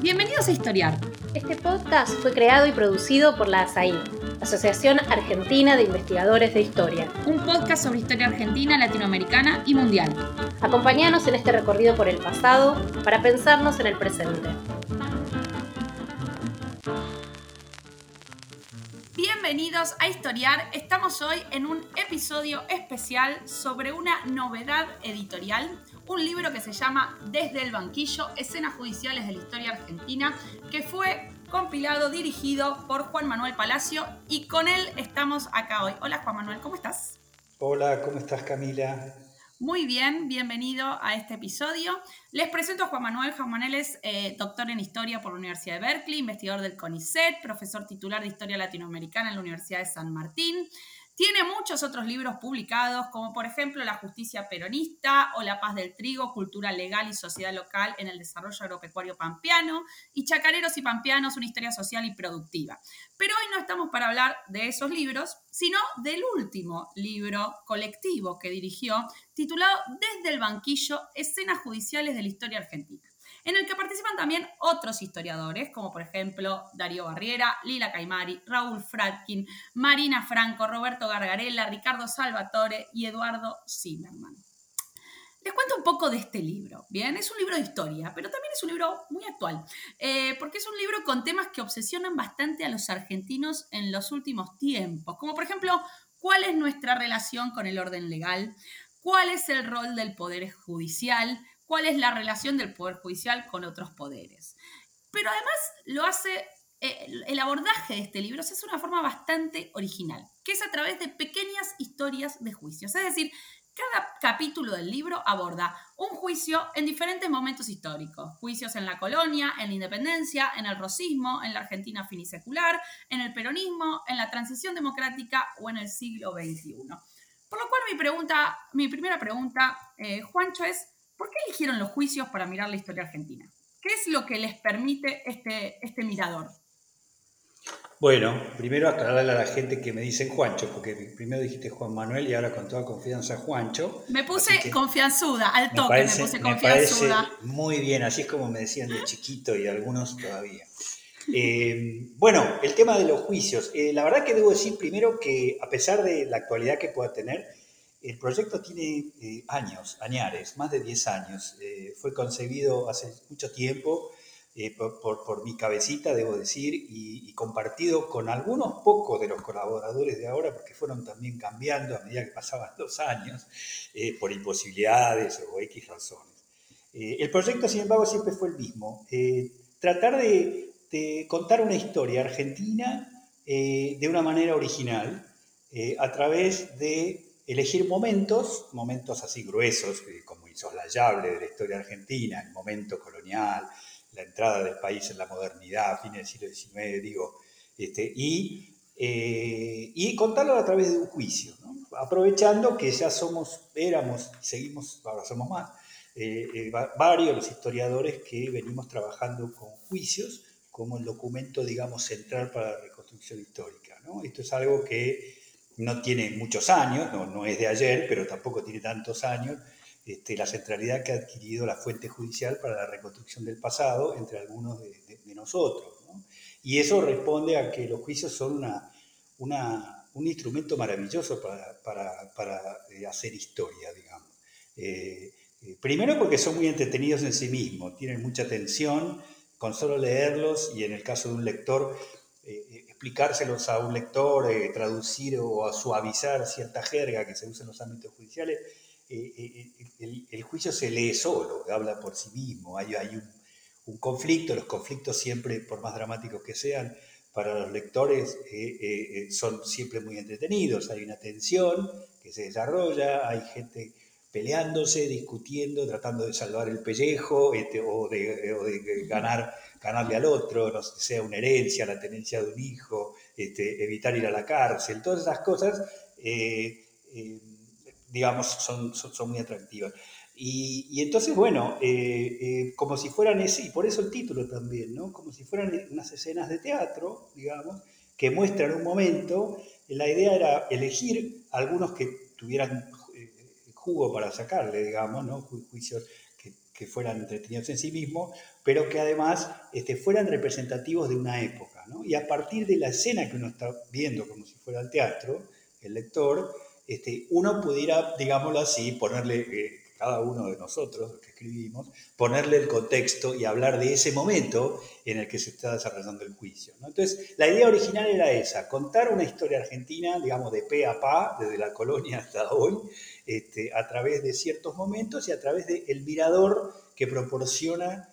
Bienvenidos a Historiar. Este podcast fue creado y producido por la ASAI, Asociación Argentina de Investigadores de Historia. Un podcast sobre historia argentina, latinoamericana y mundial. Acompáñanos en este recorrido por el pasado para pensarnos en el presente. Bienvenidos a Historiar. Estamos hoy en un episodio especial sobre una novedad editorial un libro que se llama Desde el banquillo, escenas judiciales de la historia argentina, que fue compilado, dirigido por Juan Manuel Palacio y con él estamos acá hoy. Hola Juan Manuel, ¿cómo estás? Hola, ¿cómo estás Camila? Muy bien, bienvenido a este episodio. Les presento a Juan Manuel. Juan Manuel es eh, doctor en Historia por la Universidad de Berkeley, investigador del CONICET, profesor titular de Historia Latinoamericana en la Universidad de San Martín. Tiene muchos otros libros publicados, como por ejemplo La justicia peronista o La paz del trigo, cultura legal y sociedad local en el desarrollo agropecuario pampeano, y Chacareros y Pampeanos, una historia social y productiva. Pero hoy no estamos para hablar de esos libros, sino del último libro colectivo que dirigió, titulado Desde el banquillo, escenas judiciales de la historia argentina en el que participan también otros historiadores, como por ejemplo Darío Barriera, Lila Caimari, Raúl Fratkin, Marina Franco, Roberto Gargarella, Ricardo Salvatore y Eduardo Zimmerman. Les cuento un poco de este libro, ¿bien? Es un libro de historia, pero también es un libro muy actual, eh, porque es un libro con temas que obsesionan bastante a los argentinos en los últimos tiempos, como por ejemplo, ¿cuál es nuestra relación con el orden legal? ¿Cuál es el rol del Poder Judicial? Cuál es la relación del Poder Judicial con otros poderes. Pero además lo hace, eh, el abordaje de este libro se hace de una forma bastante original, que es a través de pequeñas historias de juicios. Es decir, cada capítulo del libro aborda un juicio en diferentes momentos históricos. Juicios en la colonia, en la independencia, en el rosismo, en la Argentina finisecular, en el peronismo, en la transición democrática o en el siglo XXI. Por lo cual mi, pregunta, mi primera pregunta, eh, Juancho, es ¿Por qué eligieron los juicios para mirar la historia argentina? ¿Qué es lo que les permite este, este mirador? Bueno, primero aclararle a la gente que me dicen Juancho, porque primero dijiste Juan Manuel y ahora con toda confianza Juancho. Me puse confianzuda, al toque me, puse confianzuda. muy bien, así es como me decían de chiquito y algunos todavía. Eh, bueno, el tema de los juicios. Eh, la verdad que debo decir primero que a pesar de la actualidad que pueda tener, el proyecto tiene eh, años, añares, más de 10 años. Eh, fue concebido hace mucho tiempo eh, por, mi cabecita, debo decir, y, compartido con algunos pocos de los colaboradores de ahora, porque fueron también cambiando a medida que pasaban los años, por imposibilidades o X razones. el proyecto, sin embargo, siempre fue el mismo. tratar de, contar una historia argentina de una manera original, a través de elegir momentos, momentos así gruesos, como insoslayable de la historia argentina, el momento colonial, la entrada del país en la modernidad, fines del siglo XIX, digo, este, y, eh, y contarlo a través de un juicio, aprovechando que ya somos, éramos seguimos, ahora somos más, eh, eh, varios los historiadores que venimos trabajando con juicios como el documento, digamos, central para la reconstrucción histórica. ¿no? Esto es algo que no tiene muchos años, no, es de ayer, pero tampoco tiene tantos años, este, la centralidad que ha adquirido la fuente judicial para la reconstrucción del pasado entre algunos de, nosotros. Y eso responde a que los juicios son una, un instrumento maravilloso para, eh, hacer historia, digamos. Eh, eh, primero porque son muy entretenidos en sí mismos, tienen mucha atención, con solo leerlos y en el caso de un lector explicárselos a un lector, eh, traducir o a suavizar cierta jerga que se usa en los ámbitos judiciales, eh, eh, el, juicio se lee solo, habla por sí mismo, hay, hay un, conflicto, los conflictos siempre, por más dramáticos que sean, para los lectores son siempre muy entretenidos, hay una tensión que se desarrolla, hay gente peleándose, discutiendo, tratando de salvar el pellejo este, o, de, ganar ganarle al otro, no sea una herencia, la tenencia de un hijo, este, evitar ir a la cárcel, todas esas cosas, eh, eh, digamos, son, son, muy atractivas. Y, entonces, bueno, eh, como si fueran ese, y por eso el título también, ¿no? Como si fueran unas escenas de teatro, digamos, que muestran un momento. La idea era elegir algunos que tuvieran jugo para sacarle, digamos, ¿no? Juicios que fueran entretenidos en sí mismos, pero que además este, fueran representativos de una época. ¿no? Y a partir de la escena que uno está viendo como si fuera el teatro, el lector, este, uno pudiera, digámoslo así, ponerle, eh, cada uno de nosotros, los que escribimos, ponerle el contexto y hablar de ese momento en el que se está desarrollando el juicio. Entonces, la idea original era esa, contar una historia argentina, digamos, de pe a pa, desde la colonia hasta hoy, este, a través de ciertos momentos y a través del mirador que proporciona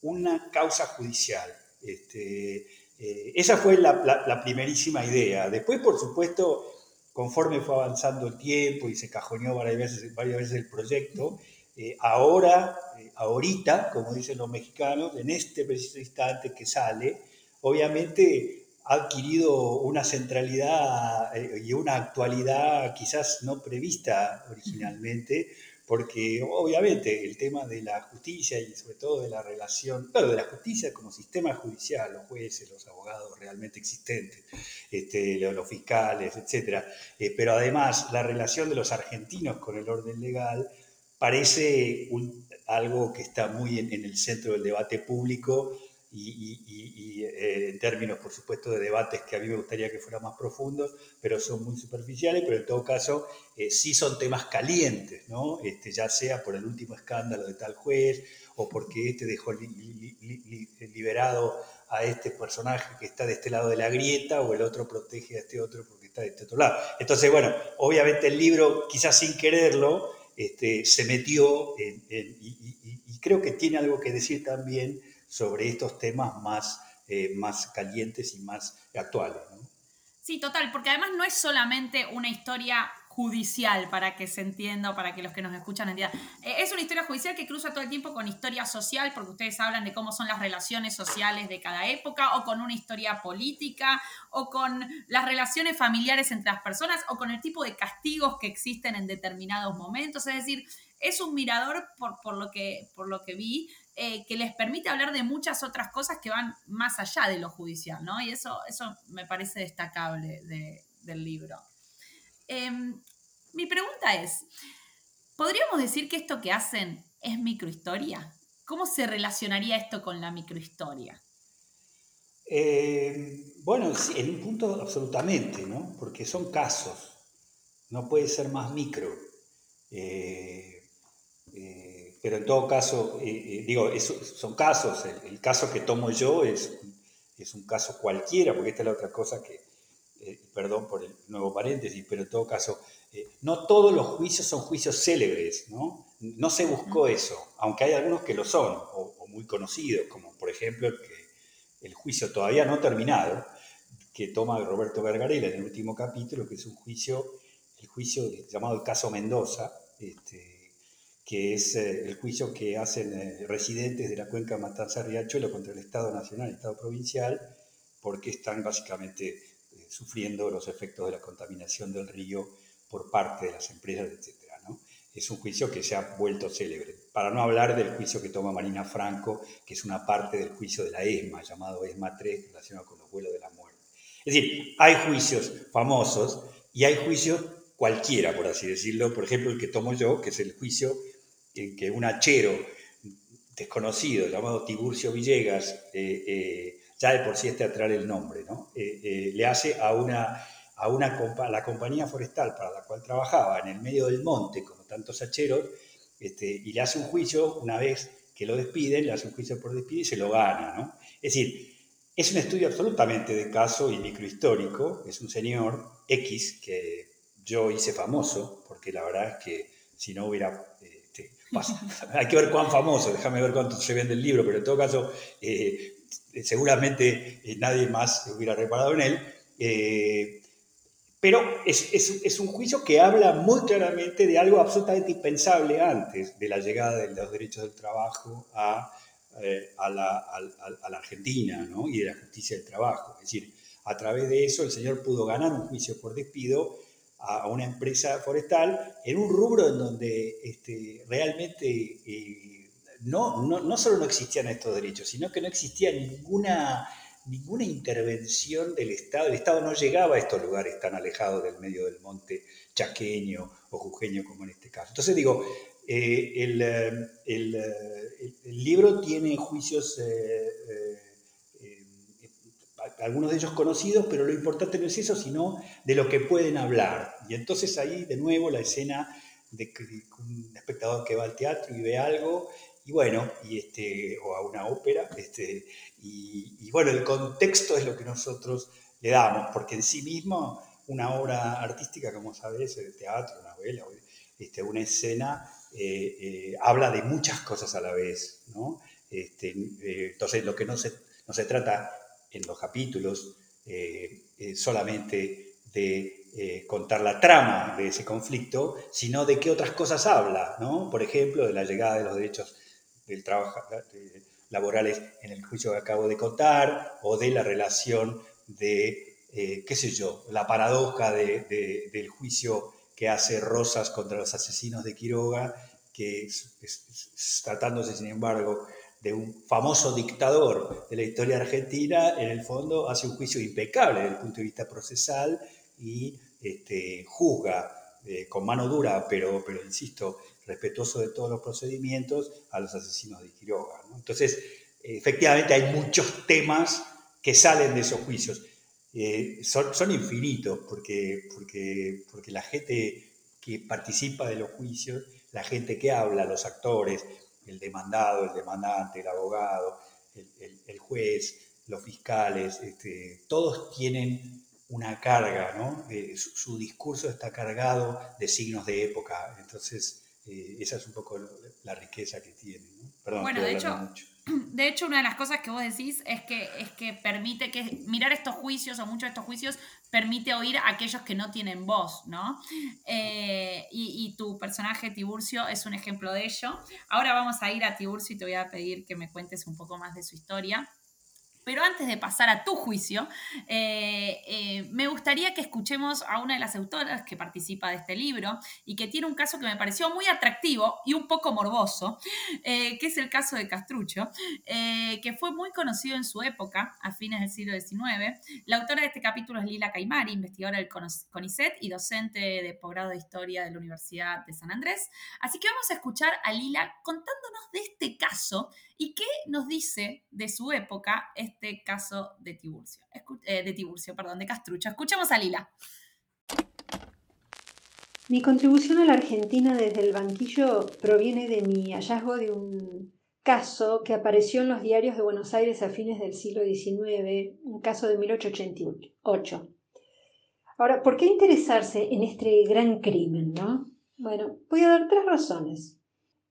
una causa judicial. Este, eh, esa fue la, primerísima idea. Después, por supuesto, conforme fue avanzando el tiempo y se cajoneó varias veces, el proyecto, eh, ahora, eh, ahorita, como dicen los mexicanos, en este preciso instante que sale, obviamente ha adquirido una centralidad y una actualidad quizás no prevista originalmente, porque obviamente el tema de la justicia y sobre todo de la relación, claro, de la justicia como sistema judicial, los jueces, los abogados realmente existentes, este, los, fiscales, etc. Eh, pero además la relación de los argentinos con el orden legal parece algo que está muy en el centro del debate público y, eh, en términos, por supuesto, de debates que a mí me gustaría que fueran más profundos, pero son muy superficiales, pero en todo caso eh, sí son temas calientes, ¿no? Este, ya sea por el último escándalo de tal juez o porque este dejó liberado a este personaje que está de este lado de la grieta o el otro protege a este otro porque está de este otro lado. Entonces, bueno, obviamente el libro, quizás sin quererlo, este, se metió y creo que tiene algo que decir también sobre estos temas más, eh, más calientes y más actuales. Sí, total, porque además no es solamente una historia judicial, para que se entienda, para que los que nos escuchan entiendan. Eh, es una historia judicial que cruza todo el tiempo con historia social, porque ustedes hablan de cómo son las relaciones sociales de cada época, o con una historia política, o con las relaciones familiares entre las personas, o con el tipo de castigos que existen en determinados momentos. Es decir, es un mirador, por, por lo, que, por lo que vi, eh, que les permite hablar de muchas otras cosas que van más allá de lo judicial, ¿no? Y eso, eso me parece destacable del libro. Em, mi pregunta es, ¿podríamos decir que esto que hacen es microhistoria? ¿Cómo se relacionaría esto con la microhistoria? Eh, bueno, en un punto absolutamente, ¿no? Porque son casos, no puede ser más micro. Eh, pero en todo caso, eh, eh, digo, son casos, el, caso que tomo yo es, es un caso cualquiera, porque esta es la otra cosa que, eh, perdón por el nuevo paréntesis, pero en todo caso, no todos los juicios son juicios célebres, ¿no? No se buscó eso, aunque hay algunos que lo son, o, muy conocidos, como por ejemplo el, que, el juicio todavía no terminado, que toma Roberto Vergarela en el último capítulo, que es un juicio, el juicio llamado el caso Mendoza, este, que es eh, el juicio que hacen eh, residentes de la cuenca Matanza-Riachuelo contra el Estado Nacional y el Estado Provincial, porque están básicamente eh, sufriendo los efectos de la contaminación del río por parte de las empresas, etc. ¿no? Es un juicio que se ha vuelto célebre. Para no hablar del juicio que toma Marina Franco, que es una parte del juicio de la ESMA, llamado ESMA 3, relacionado con los vuelos de la muerte. Es decir, hay juicios famosos y hay juicios cualquiera, por así decirlo. Por ejemplo, el que tomo yo, que es el juicio que, un hachero desconocido llamado Tiburcio Villegas, eh, eh, ya de por sí es teatral el nombre, ¿no? Eh, le hace a una, a una la compañía forestal para la cual trabajaba en el medio del monte, como tantos hacheros, este, y le hace un juicio una vez que lo despiden, le hace un juicio por despido y se lo gana, ¿no? Es decir, es un estudio absolutamente de caso y microhistórico, es un señor X que yo hice famoso, porque la verdad es que si no hubiera hay que ver cuán famoso, déjame ver cuánto se vende el libro, pero en todo caso, eh, seguramente eh, nadie más hubiera reparado en él. Eh, pero es, un juicio que habla muy claramente de algo absolutamente impensable antes de la llegada de los derechos del trabajo a, a, la, a, la, Argentina ¿no? y de la justicia del trabajo. Es decir, a través de eso el señor pudo ganar un juicio por despido a, una empresa forestal en un rubro en donde este, realmente eh, no, no, no, solo no existían estos derechos, sino que no existía ninguna, ninguna intervención del Estado. El Estado no llegaba a estos lugares tan alejados del medio del monte chaqueño o jujeño como en este caso. Entonces digo, el, el, libro tiene juicios algunos de ellos conocidos, pero lo importante no es eso, sino de lo que pueden hablar. Y entonces ahí, de nuevo, la escena de un espectador que va al teatro y ve algo, y bueno, y este, o a una ópera, este, y, bueno, el contexto es lo que nosotros le damos, porque en sí mismo una obra artística, como sabes, el teatro, una novela, este, una escena, eh, eh, habla de muchas cosas a la vez, ¿no? Este, eh, entonces, lo que no se, no se trata en los capítulos eh, eh, solamente de eh, contar la trama de ese conflicto, sino de qué otras cosas habla, ¿no? Por ejemplo, de la llegada de los derechos laborales en el juicio que acabo de contar, o de la relación de, qué sé yo, la paradoja del juicio que hace Rosas contra los asesinos de Quiroga, que tratándose, sin embargo, de un famoso dictador de la historia argentina, en el fondo hace un juicio impecable desde el punto de vista procesal y este, juzga eh, con mano dura, pero, pero insisto, respetuoso de todos los procedimientos, a los asesinos de Quiroga. Entonces, efectivamente hay muchos temas que salen de esos juicios. Eh, son, son, infinitos, porque, porque, porque la gente que participa de los juicios, la gente que habla, los actores, el demandado, el demandante, el abogado, el, juez, los fiscales, este, todos tienen una carga, ¿no? Eh, su, discurso está cargado de signos de época, entonces eh, esa es un poco la riqueza que tiene. Perdón, bueno, de hecho, de hecho, una de las cosas que vos decís es que, es que permite que mirar estos juicios o muchos de estos juicios permite oír a aquellos que no tienen voz, ¿no? Eh, y, y, tu personaje Tiburcio es un ejemplo de ello. Ahora vamos a ir a Tiburcio y te voy a pedir que me cuentes un poco más de su historia. Pero antes de pasar a tu juicio, eh, eh, me gustaría que escuchemos a una de las autoras que participa de este libro y que tiene un caso que me pareció muy atractivo y un poco morboso, eh, que es el caso de Castrucho, que fue muy conocido en su época, a fines del siglo XIX. La autora de este capítulo es Lila Caimari, investigadora del CONICET y docente de posgrado de Historia de la Universidad de San Andrés. Así que vamos a escuchar a Lila contándonos de este caso ¿Y qué nos dice de su época este caso de Tiburcio? Eh, de Tiburcio, perdón, de Castrucho. Escuchemos a Lila. Mi contribución a la Argentina desde el banquillo proviene de mi hallazgo de un caso que apareció en los diarios de Buenos Aires a fines del siglo XIX, un caso de 1888. Ahora, ¿por qué interesarse en este gran crimen, no? Bueno, voy a dar tres razones.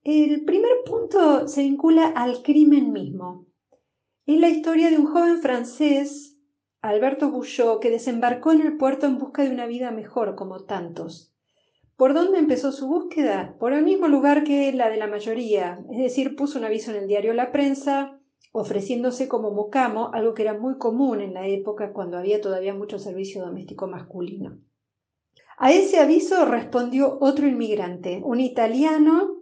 El primer punto se vincula al crimen mismo. Es la historia de un joven francés, Alberto Bouchot, que desembarcó en el puerto en busca de una vida mejor, como tantos. ¿Por dónde empezó su búsqueda? Por el mismo lugar que la de la mayoría, es decir, puso un aviso en el diario La Prensa, ofreciéndose como mocamo, algo que era muy común en la época cuando había todavía mucho servicio doméstico masculino. A ese aviso respondió otro inmigrante, un italiano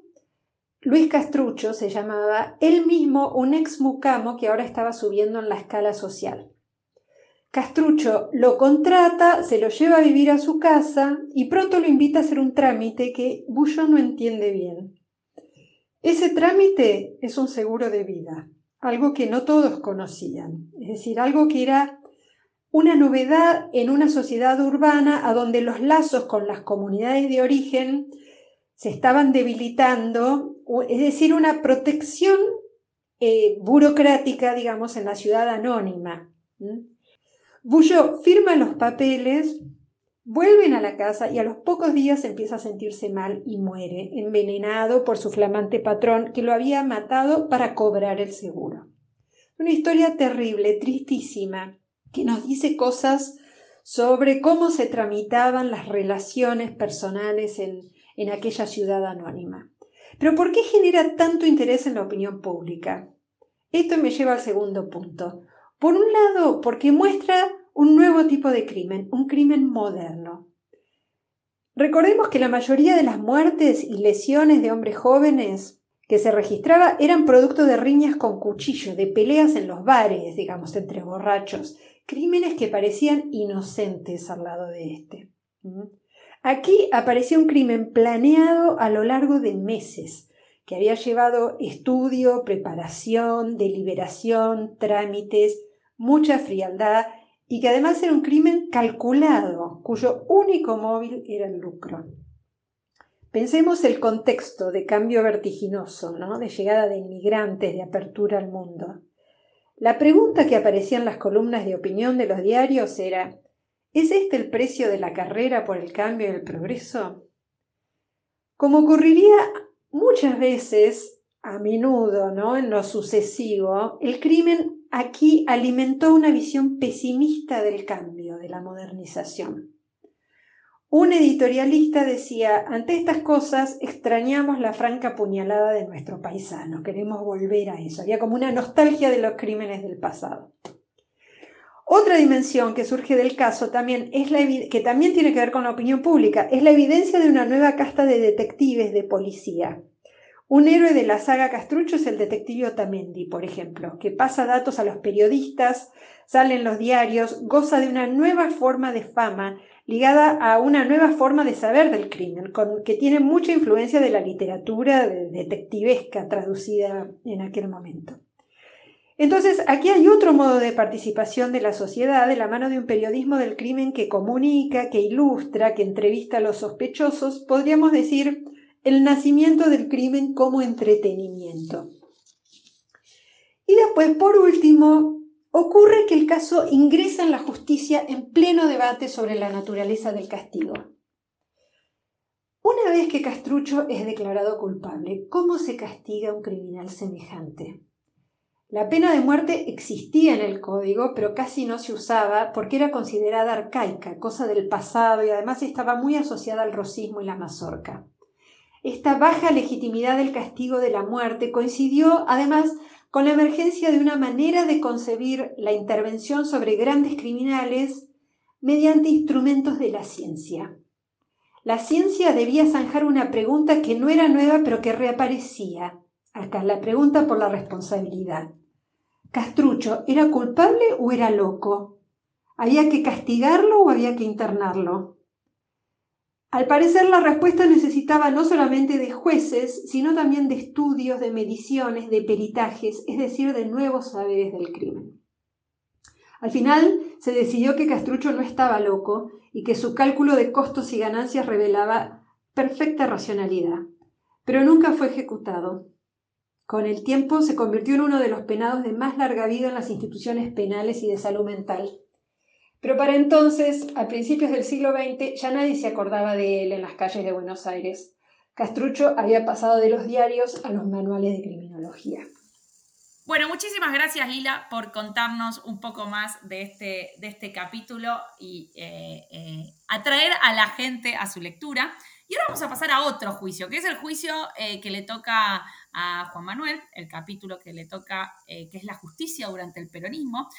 Luis Castrucho se llamaba él mismo un ex mucamo que ahora estaba subiendo en la escala social. Castrucho lo contrata, se lo lleva a vivir a su casa y pronto lo invita a hacer un trámite que Bullo no entiende bien. Ese trámite es un seguro de vida, algo que no todos conocían, es decir, algo que era una novedad en una sociedad urbana a donde los lazos con las comunidades de origen se estaban debilitando, es decir, una protección eh, burocrática, digamos, en la ciudad anónima. Bullo firma los papeles, vuelven a la casa y a los pocos días empieza a sentirse mal y muere, envenenado por su flamante patrón que lo había matado para cobrar el seguro. Una historia terrible, tristísima, que nos dice cosas sobre cómo se tramitaban las relaciones personales en, en aquella ciudad anónima. Pero ¿por qué genera tanto interés en la opinión pública? Esto me lleva al segundo punto. Por un lado, porque muestra un nuevo tipo de crimen, un crimen moderno. Recordemos que la mayoría de las muertes y lesiones de hombres jóvenes que se registraba eran producto de riñas con cuchillo, de peleas en los bares, digamos, entre borrachos, crímenes que parecían inocentes al lado de este. Aquí aparecía un crimen planeado a lo largo de meses, que había llevado estudio, preparación, deliberación, trámites, mucha frialdad y que además era un crimen calculado, cuyo único móvil era el lucro. Pensemos el contexto de cambio vertiginoso, ¿no? de llegada de inmigrantes, de apertura al mundo. La pregunta que aparecía en las columnas de opinión de los diarios era ¿Es este el precio de la carrera por el cambio y el progreso? Como ocurriría muchas veces, a menudo, ¿no? En lo sucesivo, el crimen aquí alimentó una visión pesimista del cambio, de la modernización. Un editorialista decía, ante estas cosas extrañamos la franca puñalada de nuestro paisano, queremos volver a eso. Había como una nostalgia de los crímenes del pasado. Otra dimensión que surge del caso también es la que también tiene que ver con la opinión pública, es la evidencia de una nueva casta de detectives de policía. Un héroe de la saga Castrucho es el detective Otamendi, por ejemplo, que pasa datos a los periodistas, sale en los diarios, goza de una nueva forma de fama ligada a una nueva forma de saber del crimen, que tiene mucha influencia de la literatura detectivesca traducida en aquel momento. Entonces, aquí hay otro modo de participación de la sociedad de la mano de un periodismo del crimen que comunica, que ilustra, que entrevista a los sospechosos, podríamos decir, el nacimiento del crimen como entretenimiento. Y después, por último, ocurre que el caso ingresa en la justicia en pleno debate sobre la naturaleza del castigo. Una vez que Castrucho es declarado culpable, ¿cómo se castiga a un criminal semejante? La pena de muerte existía en el código, pero casi no se usaba porque era considerada arcaica, cosa del pasado y además estaba muy asociada al rosismo y la mazorca. Esta baja legitimidad del castigo de la muerte coincidió además con la emergencia de una manera de concebir la intervención sobre grandes criminales mediante instrumentos de la ciencia. La ciencia debía zanjar una pregunta que no era nueva pero que reaparecía. Acá la pregunta por la responsabilidad. ¿Castrucho era culpable o era loco? ¿Había que castigarlo o había que internarlo? Al parecer la respuesta necesitaba no solamente de jueces, sino también de estudios, de mediciones, de peritajes, es decir, de nuevos saberes del crimen. Al final se decidió que Castrucho no estaba loco y que su cálculo de costos y ganancias revelaba perfecta racionalidad, pero nunca fue ejecutado. Con el tiempo se convirtió en uno de los penados de más larga vida en las instituciones penales y de salud mental. Pero para entonces, a principios del siglo XX, ya nadie se acordaba de él en las calles de Buenos Aires. Castrucho había pasado de los diarios a los manuales de criminología. Bueno, muchísimas gracias Lila por contarnos un poco más de este, de este capítulo y eh, eh, atraer a la gente a su lectura. Y ahora vamos a pasar a otro juicio, que es el juicio eh, que le toca a Juan Manuel, el capítulo que le toca, que es la justicia durante el peronismo.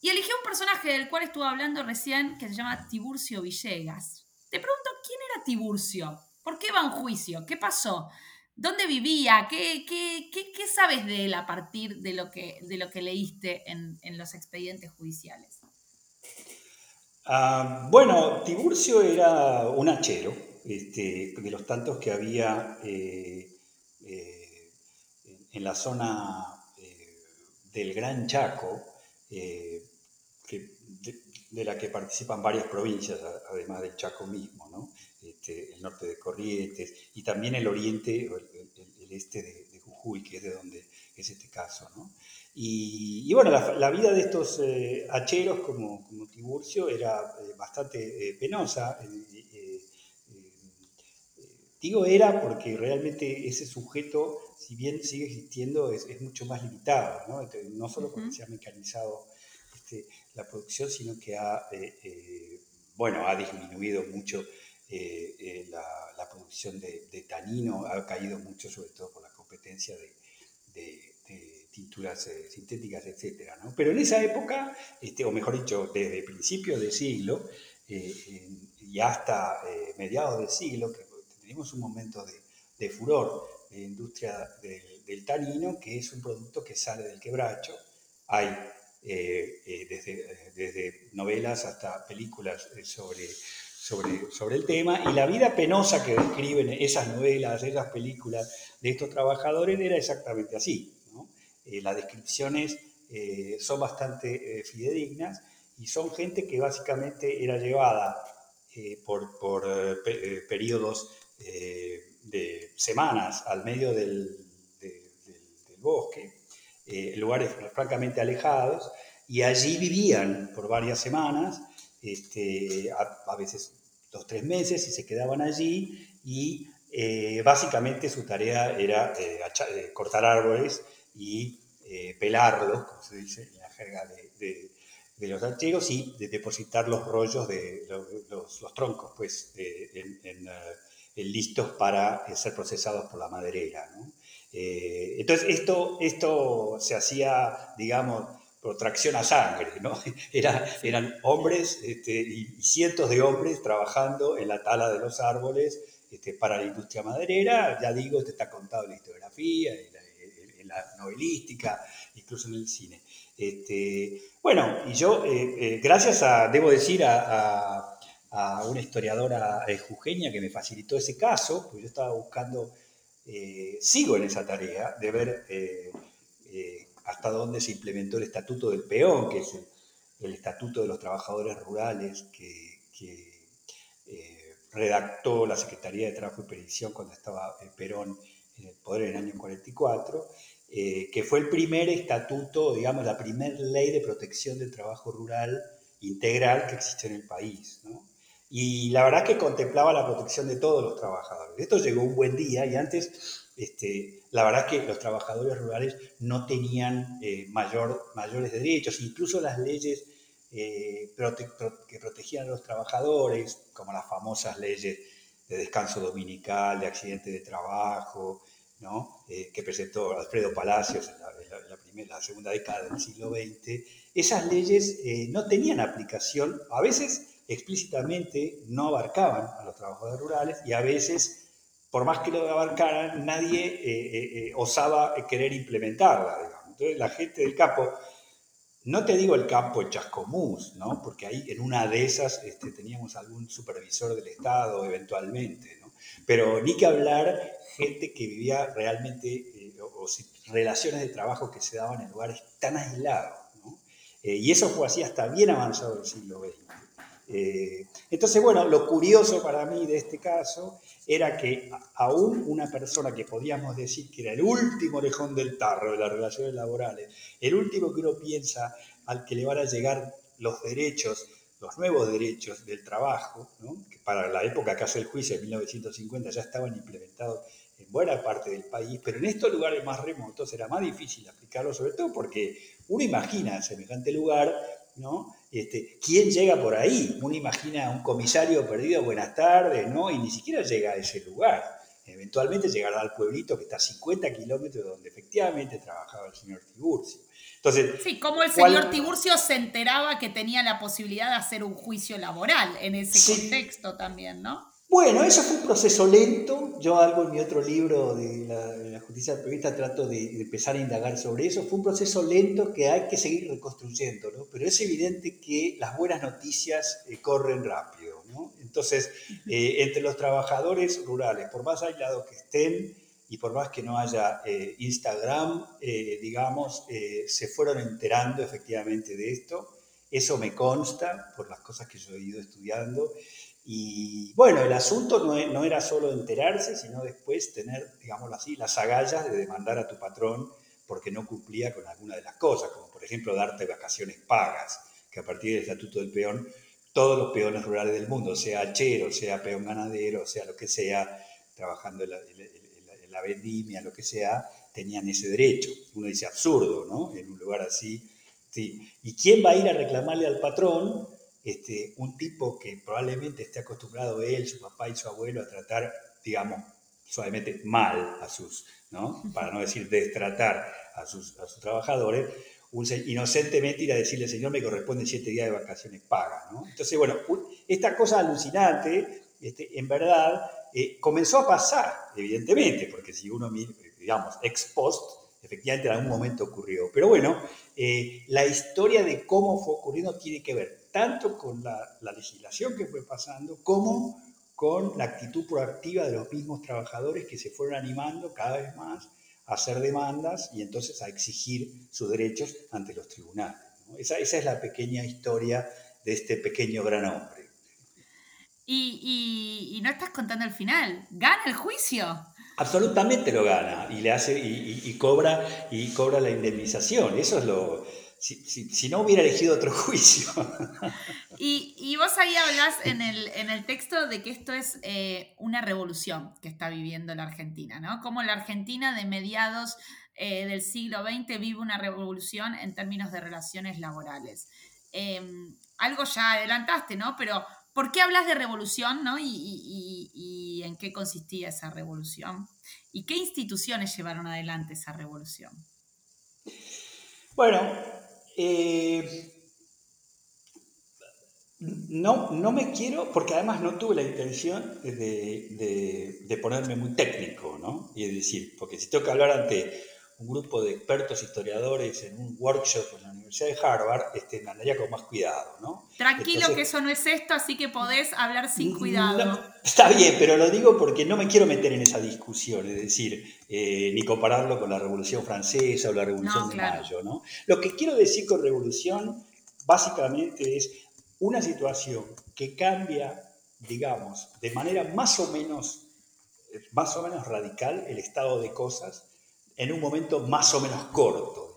Y eligió un personaje del cual estuve hablando recién, que se llama Tiburcio Villegas. Te pregunto, ¿quién era Tiburcio? ¿Por qué va a un juicio? ¿Qué pasó? ¿Dónde vivía? ¿Qué, qué, qué, sabes de él a partir de lo que, de leíste en, los expedientes judiciales? Ah, bueno, Tiburcio era un hachero, este, de los tantos que había eh, eh, en la zona eh, del Gran Chaco, de, la que participan varias provincias, además del Chaco mismo, ¿no? Este, el norte de Corrientes y también el oriente, el, este de, Jujuy, que es de donde es este caso. ¿no? Y, bueno, la, vida de estos eh, hacheros como, como, Tiburcio era eh, bastante eh, penosa. digo era porque realmente ese sujeto, si bien sigue existiendo, es, mucho más limitado, ¿no? no solo porque se ha mecanizado este, la producción, sino que ha, bueno, ha disminuido mucho eh, eh, la, producción de, tanino ha caído mucho, sobre todo por la competencia de, tinturas eh, sintéticas, etc. Pero en esa época, este, o mejor dicho, desde principios del siglo y hasta mediados del siglo, que tenemos un momento de, furor de industria del, tanino, que es un producto que sale del quebracho. Hay desde, desde, novelas hasta películas sobre sobre, sobre el tema y la vida penosa que describen esas novelas, esas películas de estos trabajadores era exactamente así. Eh, las descripciones eh, son bastante fidedignas y son gente que básicamente era llevada por, por periodos de semanas al medio del, del bosque, lugares francamente alejados, y allí vivían por varias semanas, este, a, veces dos, tres meses, y se quedaban allí y eh, básicamente su tarea era eh, eh, cortar árboles y pelarlos, como se dice en la jerga de, los archegos, y de depositar los rollos de los, troncos pues, listos para ser procesados por la maderera. entonces esto, esto se hacía, digamos, tracción a sangre, ¿no? Era, eran hombres este, y cientos de hombres trabajando en la tala de los árboles este, para la industria maderera, ya digo, te está contado en la historiografía, en la, novelística, incluso en el cine. Este, bueno, y yo, eh, eh, gracias a, debo decir, a, una historiadora eh, jujeña que me facilitó ese caso, pues yo estaba buscando, sigo en esa tarea de ver hasta dónde se implementó el Estatuto del Peón, que es el, Estatuto de los Trabajadores Rurales que, eh, redactó la Secretaría de Trabajo y Previsión cuando estaba el Perón en el poder en el año 44, eh, que fue el primer estatuto, digamos, la primera ley de protección del trabajo rural integral que existió en el país. Y la verdad que contemplaba la protección de todos los trabajadores. Esto llegó un buen día y antes este, la verdad que los trabajadores rurales no tenían eh, mayor, mayores derechos, incluso las leyes eh, que protegían a los trabajadores, como las famosas leyes de descanso dominical, de accidente de trabajo. Eh, que presentó Alfredo Palacios en la, primera, la, segunda década del siglo XX, esas leyes no tenían aplicación, a veces explícitamente no abarcaban a los trabajadores rurales y a veces por más que lo abarcaran, nadie eh, eh, eh, osaba querer implementarla. Entonces la gente del campo, no te digo el campo en Chascomús, ¿no? porque ahí en una de esas este, teníamos algún supervisor del Estado eventualmente, ¿no? pero ni que hablar gente que vivía realmente, o, relaciones de trabajo que se daban en lugares tan aislados. y eso fue así hasta bien avanzado el siglo XX. Eh, entonces, bueno, lo curioso para mí de este caso era que aún una persona que podíamos decir que era el último orejón del tarro de las relaciones laborales, el último que uno piensa al que le van a llegar los derechos, los nuevos derechos del trabajo, que para la época que hace el juicio de 1950 ya estaban implementados en buena parte del país, pero en estos lugares más remotos era más difícil aplicarlo, sobre todo porque uno imagina semejante lugar, ¿no? Este, ¿Quién llega por ahí? Uno imagina a un comisario perdido, buenas tardes, ¿no? Y ni siquiera llega a ese lugar. Eventualmente llegará al pueblito que está a 50 kilómetros de donde efectivamente trabajaba el señor Tiburcio. Entonces, sí, como el señor Tiburcio se enteraba que tenía la posibilidad de hacer un juicio laboral en ese contexto también, ¿no? Bueno, eso fue un proceso lento. Yo algo en mi otro libro de la, justicia prevista trato de, empezar a indagar sobre eso. Fue un proceso lento que hay que seguir reconstruyendo, ¿no? Pero es evidente que las buenas noticias eh, corren rápido, ¿no? Entonces, eh, entre los trabajadores rurales, por más aislados que estén y por más que no haya eh, Instagram, digamos, se fueron enterando efectivamente de esto. Eso me consta por las cosas que yo he ido estudiando. Y bueno, el asunto no, era solo enterarse, sino después tener, digámoslo así, las agallas de demandar a tu patrón porque no cumplía con alguna de las cosas, como por ejemplo darte vacaciones pagas, que a partir del Estatuto del Peón, todos los peones rurales del mundo, sea hachero, sea peón ganadero, sea lo que sea, trabajando en la, vendimia, lo que sea, tenían ese derecho. Uno dice absurdo, ¿no? En un lugar así. Sí. ¿Y quién va a ir a reclamarle al patrón este, un tipo que probablemente esté acostumbrado él, su papá y su abuelo a tratar, digamos, suavemente mal a sus, ¿no? para no decir destratar a sus, a sus trabajadores, un, inocentemente ir a decirle, señor, me corresponde siete días de vacaciones pagas. ¿no? Entonces, bueno, esta cosa alucinante, este, en verdad, eh, comenzó a pasar, evidentemente, porque si uno, digamos, ex post, efectivamente en algún momento ocurrió. Pero bueno, eh, la historia de cómo fue ocurriendo tiene que ver tanto con la, legislación que fue pasando como con la actitud proactiva de los mismos trabajadores que se fueron animando cada vez más a hacer demandas y entonces a exigir sus derechos ante los tribunales. Esa, esa, es la pequeña historia de este pequeño gran hombre. Y, no estás contando el final. Gana el juicio. Absolutamente lo gana y le hace y, cobra y cobra la indemnización. Eso es lo. Si, no hubiera elegido otro juicio. Y, vos ahí hablás en el, en el texto de que esto es eh, una revolución que está viviendo la Argentina, ¿no? Como la Argentina de mediados eh, del siglo XX vive una revolución en términos de relaciones laborales. Em, algo ya adelantaste, ¿no? Pero ¿por qué hablas de revolución, ¿no? Y, en qué consistía esa revolución? ¿Y qué instituciones llevaron adelante esa revolución? Bueno, eh, no, no me quiero, porque además no tuve la intención de, de, ponerme muy técnico, ¿no? Y decir, porque si tengo que hablar ante un grupo de expertos historiadores en un workshop en la Universidad de Harvard, este, me andaría con más cuidado, ¿no? Tranquilo que eso no es esto, así que podés hablar sin cuidado. está bien, pero lo digo porque no me quiero meter en esa discusión, es decir, eh, ni compararlo con la Revolución Francesa o la Revolución de Mayo, ¿no? Lo que quiero decir con revolución, básicamente, es una situación que cambia, digamos, de manera más o menos, más o menos radical el estado de cosas en un momento más o menos corto.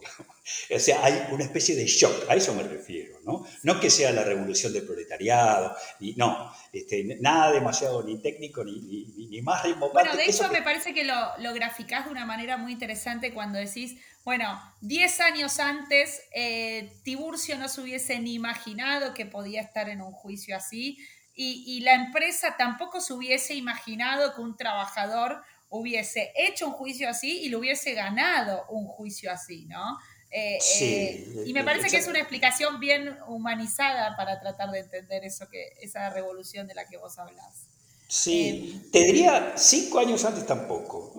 O sea, hay una especie de shock, a eso me refiero, ¿no? No que sea la revolución del proletariado, ni, no, este, nada demasiado ni técnico ni, ni, más ritmo. Bueno, de hecho me parece que lo, lo graficás de una manera muy interesante cuando decís, bueno, 10 años antes eh, Tiburcio no se hubiese ni imaginado que podía estar en un juicio así y, y la empresa tampoco se hubiese imaginado que un trabajador hubiese hecho un juicio así y lo hubiese ganado un juicio así, ¿no? Eh, eh, y me parece que es una explicación bien humanizada para tratar de entender eso que, esa revolución de la que vos hablas. Sí, eh, te diría cinco años antes tampoco.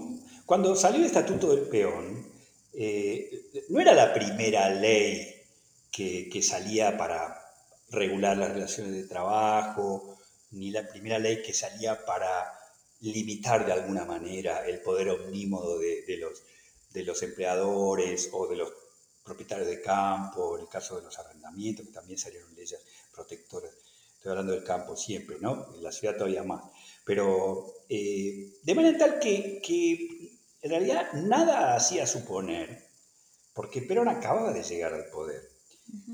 Cuando salió el Estatuto del Peón, no era la primera ley que, que salía para regular las relaciones de trabajo, ni la primera ley que salía para limitar de alguna manera el poder omnímodo de, los, de los empleadores o de los propietarios de campo, en el caso de los arrendamientos, que también salieron leyes protectoras. Estoy hablando del campo siempre, ¿no? En la ciudad todavía más. Pero eh, de manera tal que, que, en realidad nada hacía suponer, porque Perón acababa de llegar al poder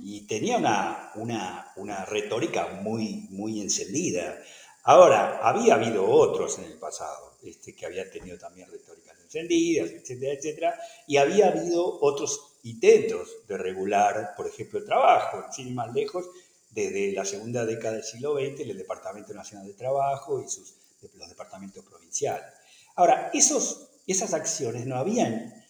y tenía una, una, una retórica muy, muy encendida. Ahora, había habido otros en el pasado este, que habían tenido también retóricas encendidas, etcétera, etcétera, y había habido otros intentos de regular, por ejemplo, el trabajo, sin ir más lejos, desde la segunda década del siglo XX, el Departamento Nacional de Trabajo y sus, los departamentos provinciales. Ahora, esos, esas acciones no habían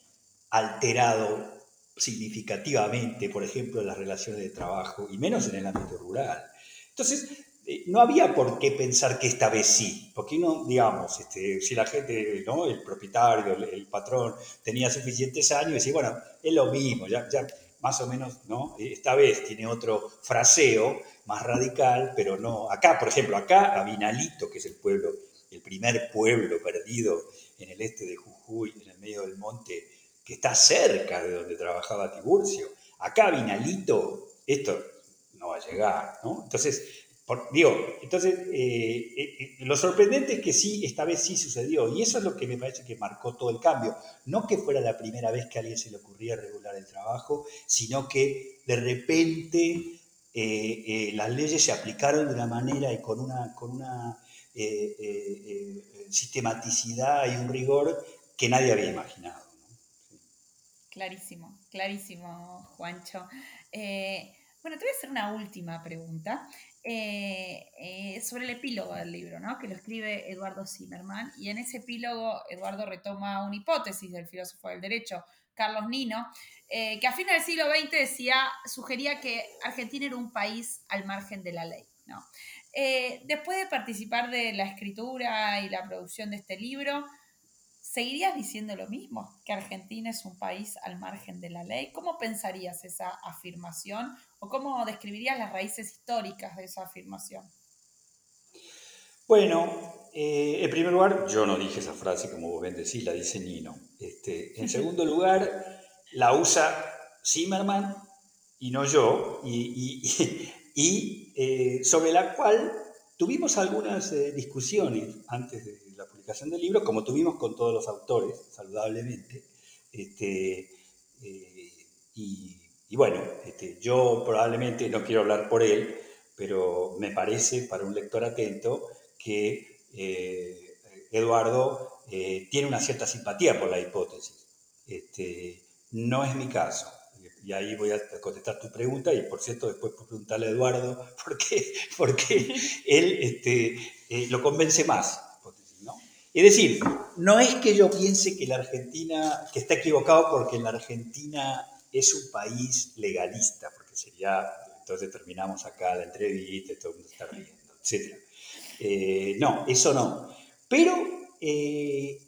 alterado significativamente, por ejemplo, las relaciones de trabajo, y menos en el ámbito rural. Entonces, no había por qué pensar que esta vez sí, porque no, digamos, este, si la gente, ¿no? el propietario, el, patrón, tenía suficientes años, decía, bueno, es lo mismo, ya, ya más o menos, ¿no? Esta vez tiene otro fraseo más radical, pero no. Acá, por ejemplo, acá a que es el pueblo, el primer pueblo perdido en el este de Jujuy, en el medio del monte, que está cerca de donde trabajaba Tiburcio, acá Vinalito, esto no va a llegar, ¿no? Entonces, digo, entonces, eh, eh, eh, lo sorprendente es que sí, esta vez sí sucedió, y eso es lo que me parece que marcó todo el cambio. No que fuera la primera vez que a alguien se le ocurría regular el trabajo, sino que de repente las leyes se aplicaron de una manera y con una, con una sistematicidad y un rigor que nadie había imaginado. Clarísimo, clarísimo, Juancho. bueno, te voy a hacer una última pregunta. Eh, eh, sobre el epílogo del libro, ¿no? que lo escribe Eduardo Zimmerman, y en ese epílogo Eduardo retoma una hipótesis del filósofo del derecho, Carlos Nino, eh, que a fines del siglo XX decía, sugería que Argentina era un país al margen de la ley. ¿no? después de participar de la escritura y la producción de este libro, ¿seguirías diciendo lo mismo? ¿Que Argentina es un país al margen de la ley? ¿Cómo pensarías esa afirmación o cómo describirías las raíces históricas de esa afirmación? Bueno, eh, en primer lugar, yo no dije esa frase como vos bien decís, la dice Nino. Este, en segundo lugar, la usa Zimmerman y no yo, y, eh, sobre la cual tuvimos algunas eh, discusiones antes de publicación del libro, como tuvimos con todos los autores, saludablemente. Este, y, bueno, este, yo probablemente no quiero hablar por él, pero me parece, para un lector atento, que eh, Eduardo eh, tiene una cierta simpatía por la hipótesis. Este, no es mi caso. Y ahí voy a contestar tu pregunta y por cierto después puedo preguntarle a Eduardo por qué, porque él este, eh, lo convence más. Es decir, no es que yo piense que la Argentina, que está equivocado porque la Argentina es un país legalista, porque sería, entonces terminamos acá la entrevista, todo el mundo está riendo, etc. Eh, no, eso no. Pero eh,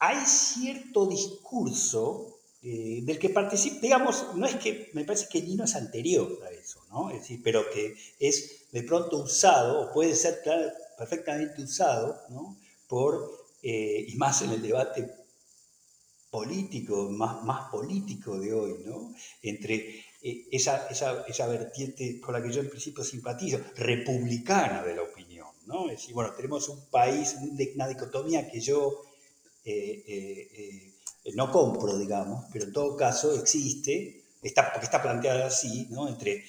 hay cierto discurso eh, del que participa, digamos, no es que, me parece que Nino es anterior a eso, ¿no? Es decir, pero que es de pronto usado, o puede ser perfectamente usado, ¿no? Por, y más en el debate político, más, más político de hoy, ¿no? Entre esa, esa, esa vertiente con la que yo en principio simpatizo, republicana de la opinión ¿no? Es bueno, tenemos un país, una dicotomía que yo eh, eh, eh, no compro, digamos, pero en todo caso existe, está, porque está planteada así, ¿no? Entre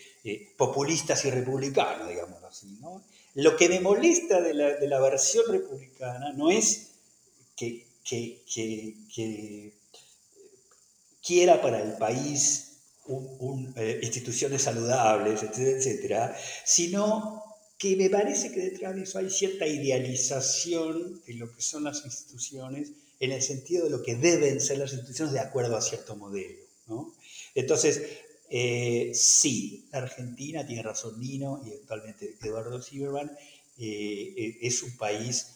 populistas y republicanos, digamos así, ¿no? Lo que me molesta de la, de la versión republicana no es que, que, que, quiera para el país un, instituciones saludables, etcétera, etcétera, sino que me parece que detrás de eso hay cierta idealización de lo que son las instituciones en el sentido de lo que deben ser las instituciones de acuerdo a cierto modelo. ¿no? Entonces, eh, sí, Argentina, tiene razón Nino y actualmente Eduardo Silverman, eh, eh, es un país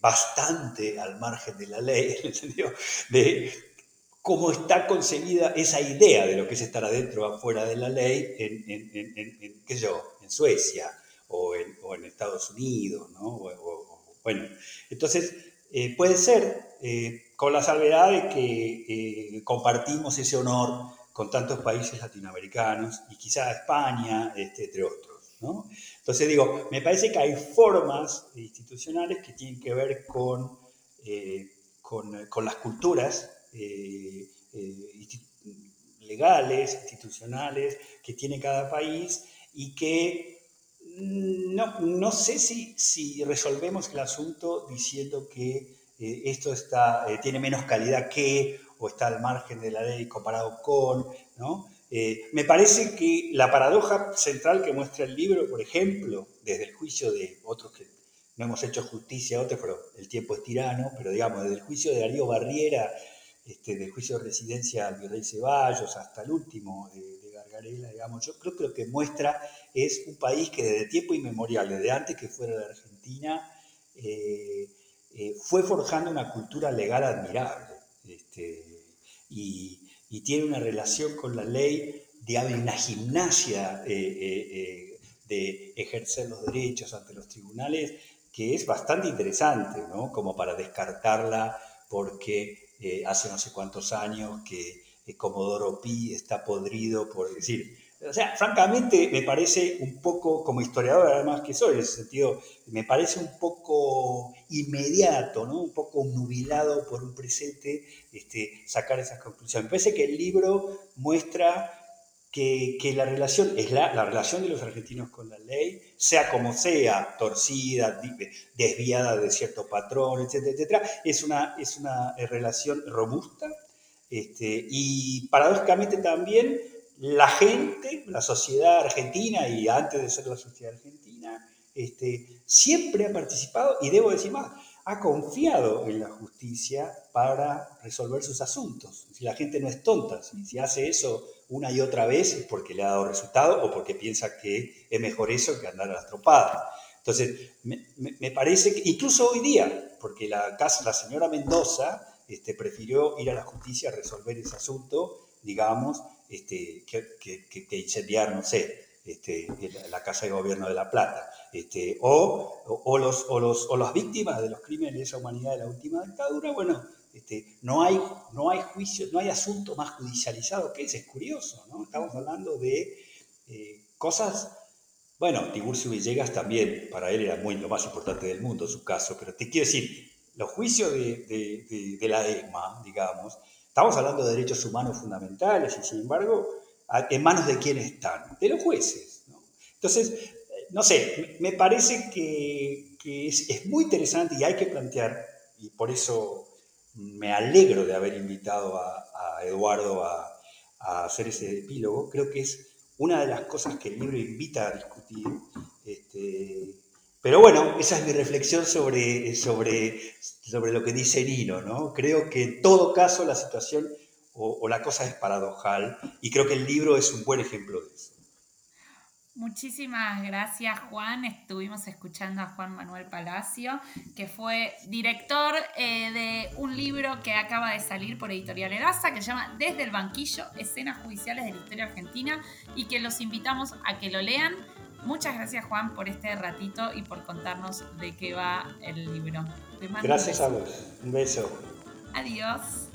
bastante al margen de la ley, en el de cómo está concebida esa idea de lo que es estar adentro o afuera de la ley en, yo, en Suecia o en, Estados Unidos, ¿no? bueno, entonces puede ser, con la salvedad de que compartimos ese honor con tantos países latinoamericanos y quizá España, este, entre otros. ¿no? Entonces digo, me parece que hay formas institucionales que tienen que ver con, con, con las culturas eh, eh, legales, institucionales que tiene cada país y que mm, no, no sé si, si, resolvemos el asunto diciendo que eh, esto está, tiene menos calidad que o está al margen de la ley comparado con, ¿no? me parece que la paradoja central que muestra el libro, por ejemplo, desde el juicio de otros que no hemos hecho justicia a otros, pero el tiempo es tirano, pero digamos, desde el juicio de Darío Barriera este, de juicio de residencia al virrey Ceballos hasta el último de, Gargarela, digamos, yo creo que lo que muestra es un país que desde tiempo inmemorial, desde antes que fuera de Argentina, eh, eh, fue forjando una cultura legal admirable este, y, tiene una relación con la ley, de una gimnasia eh, de ejercer los derechos ante los tribunales que es bastante interesante, ¿no? Como para descartarla porque eh, hace no sé cuántos años que eh, Comodoro Pi está podrido, por decir. O sea, francamente me parece un poco, como historiador además que soy, en ese sentido, me parece un poco inmediato, ¿no? un poco nubilado por un presente, este, sacar esas conclusiones. Me parece que el libro muestra que, la relación es la, la, relación de los argentinos con la ley, sea como sea, torcida, desviada de cierto patrón, etcétera, etcétera, es una, es una relación robusta este, y paradójicamente también la gente, la sociedad argentina y antes de ser la sociedad argentina, este, siempre ha participado y debo decir más, ha confiado en la justicia para resolver sus asuntos. Si la gente no es tonta, si hace eso una y otra vez es porque le ha dado resultado o porque piensa que es mejor eso que andar a las tropadas. Entonces, me, parece que incluso hoy día, porque la, la señora Mendoza este, prefirió ir a la justicia a resolver ese asunto, digamos, este, que, que, incendiar, no sé, este, la Casa de Gobierno de La Plata. Este, o, o, los, o, los, o las víctimas de los crímenes de esa humanidad de la última dictadura, bueno, este, no, hay, no hay juicio, no hay asunto más judicializado que ese, es curioso, ¿no? Estamos hablando de eh, cosas, bueno, Tiburcio Villegas también, para él era muy lo más importante del mundo su caso, pero te quiero decir, los juicios de, de, la ESMA, digamos, estamos hablando de derechos humanos fundamentales y sin embargo, ¿en manos de quiénes están? De los jueces. Entonces, no sé, me parece que, es, muy interesante y hay que plantear, y por eso me alegro de haber invitado a, a Eduardo a, a, hacer ese epílogo, creo que es una de las cosas que el libro invita a discutir. Este, pero bueno, esa es mi reflexión sobre, sobre, sobre lo que dice Nino, ¿no? Creo que en todo caso la situación o, la cosa es paradojal y creo que el libro es un buen ejemplo de eso. Muchísimas gracias Juan. Estuvimos escuchando a Juan Manuel Palacio, que fue director eh, de un libro que acaba de salir por Editorial Edasa, que se llama Desde el banquillo, escenas judiciales de la historia argentina, y que los invitamos a que lo lean. Muchas gracias Juan por este ratito y por contarnos de qué va el libro. Gracias a vos. Un beso. Adiós.